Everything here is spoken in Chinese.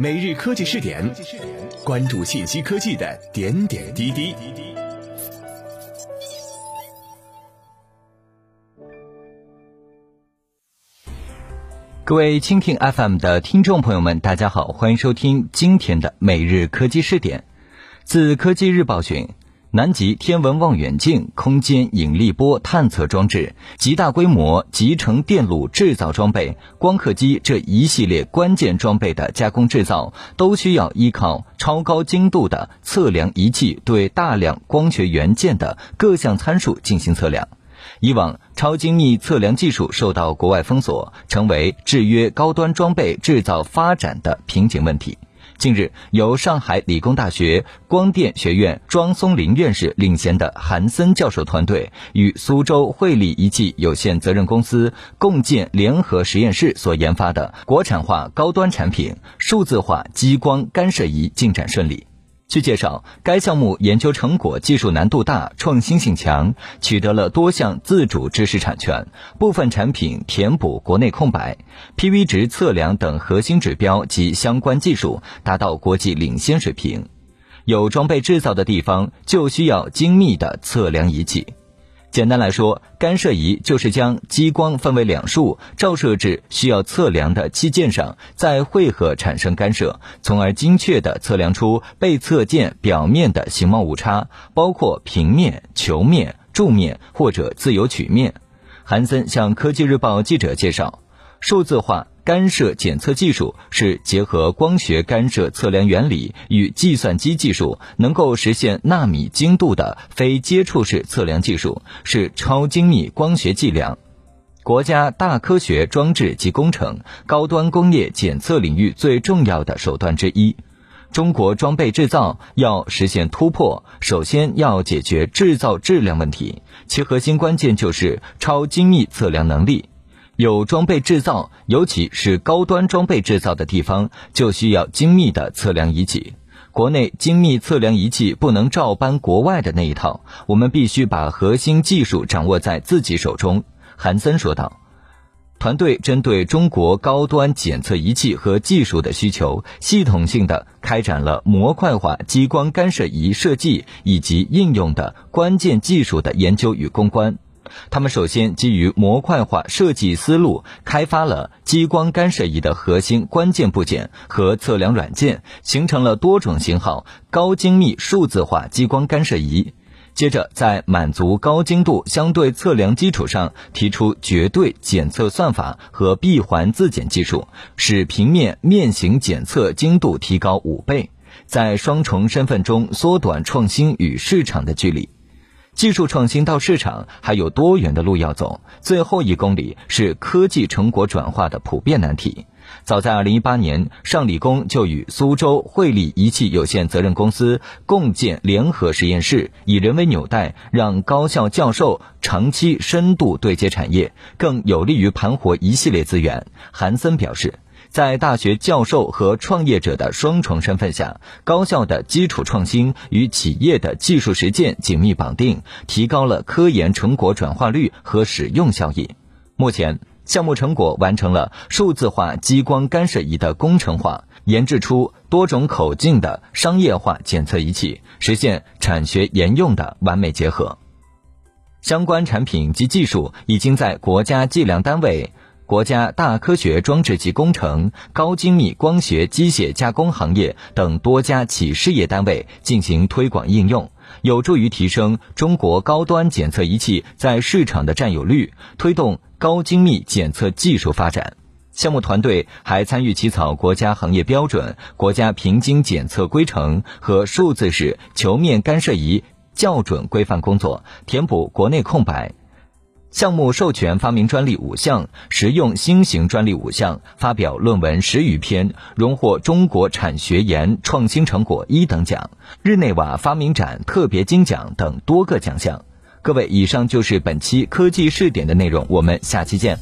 每日科技试点，关注信息科技的点点滴滴。各位蜻蜓 FM 的听众朋友们，大家好，欢迎收听今天的每日科技试点。自科技日报讯。南极天文望远镜、空间引力波探测装置、极大规模集成电路制造装备、光刻机这一系列关键装备的加工制造，都需要依靠超高精度的测量仪器对大量光学元件的各项参数进行测量。以往，超精密测量技术受到国外封锁，成为制约高端装备制造发展的瓶颈问题。近日，由上海理工大学光电学院庄松林院士领衔的韩森教授团队与苏州汇力仪器有限责任公司共建联合实验室所研发的国产化高端产品——数字化激光干涉仪进展顺利。据介绍，该项目研究成果技术难度大、创新性强，取得了多项自主知识产权，部分产品填补国内空白，PV 值测量等核心指标及相关技术达到国际领先水平。有装备制造的地方，就需要精密的测量仪器。简单来说，干涉仪就是将激光分为两束，照射至需要测量的器件上，再汇合产生干涉，从而精确地测量出被测件表面的形貌误差，包括平面、球面、柱面或者自由曲面。韩森向科技日报记者介绍，数字化。干涉检测技术是结合光学干涉测量原理与计算机技术，能够实现纳米精度的非接触式测量技术，是超精密光学计量。国家大科学装置及工程高端工业检测领域最重要的手段之一。中国装备制造要实现突破，首先要解决制造质量问题，其核心关键就是超精密测量能力。有装备制造，尤其是高端装备制造的地方，就需要精密的测量仪器。国内精密测量仪器不能照搬国外的那一套，我们必须把核心技术掌握在自己手中。韩森说道。团队针对中国高端检测仪器和技术的需求，系统性的开展了模块化激光干涉仪设计以及应用的关键技术的研究与攻关。他们首先基于模块化设计思路，开发了激光干涉仪的核心关键部件和测量软件，形成了多种型号高精密数字化激光干涉仪。接着，在满足高精度相对测量基础上，提出绝对检测算法和闭环自检技术，使平面面型检测精度提高五倍，在双重身份中缩短创新与市场的距离。技术创新到市场还有多远的路要走，最后一公里是科技成果转化的普遍难题。早在2018年，上理工就与苏州汇力仪器有限责任公司共建联合实验室，以人为纽带，让高校教授长期深度对接产业，更有利于盘活一系列资源。韩森表示。在大学教授和创业者的双重身份下，高校的基础创新与企业的技术实践紧密绑定，提高了科研成果转化率和使用效益。目前，项目成果完成了数字化激光干涉仪的工程化，研制出多种口径的商业化检测仪器，实现产学研用的完美结合。相关产品及技术已经在国家计量单位。国家大科学装置及工程、高精密光学机械加工行业等多家企事业单位进行推广应用，有助于提升中国高端检测仪器在市场的占有率，推动高精密检测技术发展。项目团队还参与起草国家行业标准、国家平均检测规程和数字式球面干涉仪校准规范工作，填补国内空白。项目授权发明专利五项，实用新型专利五项，发表论文十余篇，荣获中国产学研创新成果一等奖、日内瓦发明展特别金奖等多个奖项。各位，以上就是本期科技试点的内容，我们下期见。